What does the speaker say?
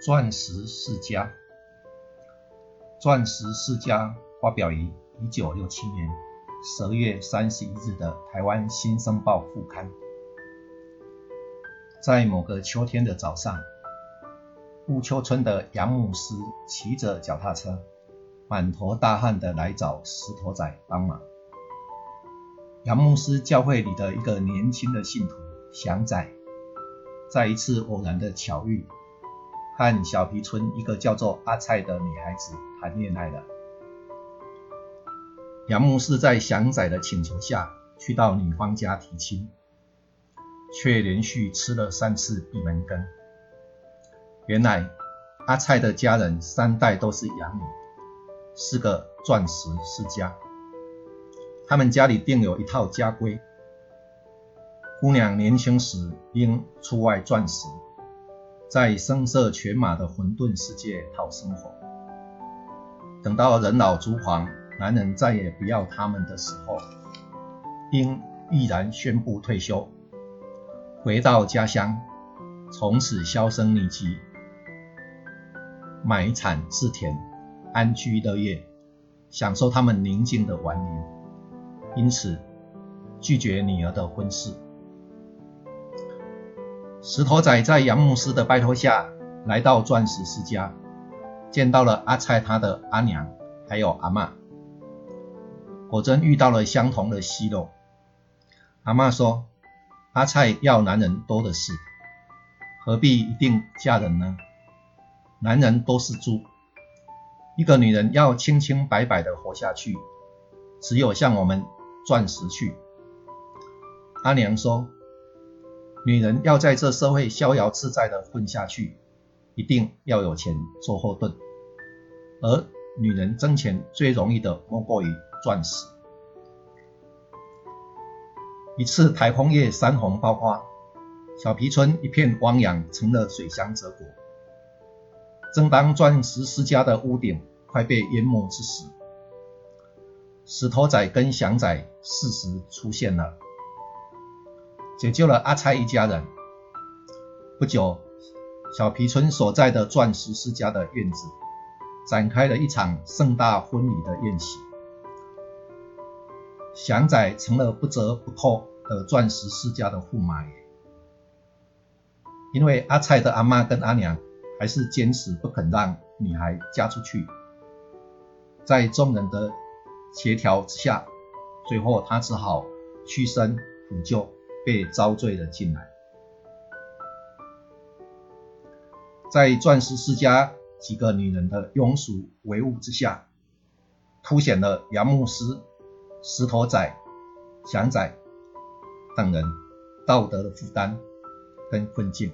钻石世家，钻石世家发表于一九六七年十二月三十一日的台湾新生报副刊。在某个秋天的早上，乌丘村的杨牧师骑着脚踏车，满头大汗的来找石头仔帮忙。杨牧师教会里的一个年轻的信徒祥仔，在一次偶然的巧遇。和小皮村一个叫做阿蔡的女孩子谈恋爱了。杨牧师在祥仔的请求下去到女方家提亲，却连续吃了三次闭门羹。原来阿蔡的家人三代都是养女，是个钻石世家。他们家里定有一套家规：姑娘年轻时应出外钻石。在声色犬马的混沌世界讨生活，等到人老珠黄，男人再也不要他们的时候，应毅然宣布退休，回到家乡，从此销声匿迹，买产置田，安居乐业，享受他们宁静的晚年。因此，拒绝女儿的婚事。石头仔在杨牧师的拜托下来到钻石世家，见到了阿蔡他的阿娘还有阿妈，果真遇到了相同的稀肉。阿妈说：“阿蔡要男人多的是，何必一定嫁人呢？男人都是猪，一个女人要清清白白的活下去，只有向我们钻石去。”阿娘说。女人要在这社会逍遥自在的混下去，一定要有钱做后盾。而女人挣钱最容易的莫过于钻石。一次台风夜，山洪爆发，小皮村一片汪洋，成了水乡泽国。正当钻石世家的屋顶快被淹没之时，石头仔跟祥仔适时出现了。解救了阿蔡一家人。不久，小皮村所在的钻石世家的院子展开了一场盛大婚礼的宴席。祥仔成了不折不扣的钻石世家的驸马爷，因为阿蔡的阿妈跟阿娘还是坚持不肯让女孩嫁出去。在众人的协调之下，最后他只好屈身补救。被遭罪了进来，在钻石世家几个女人的庸俗唯物之下，凸显了杨牧师、石头仔、祥仔等人道德的负担跟困境。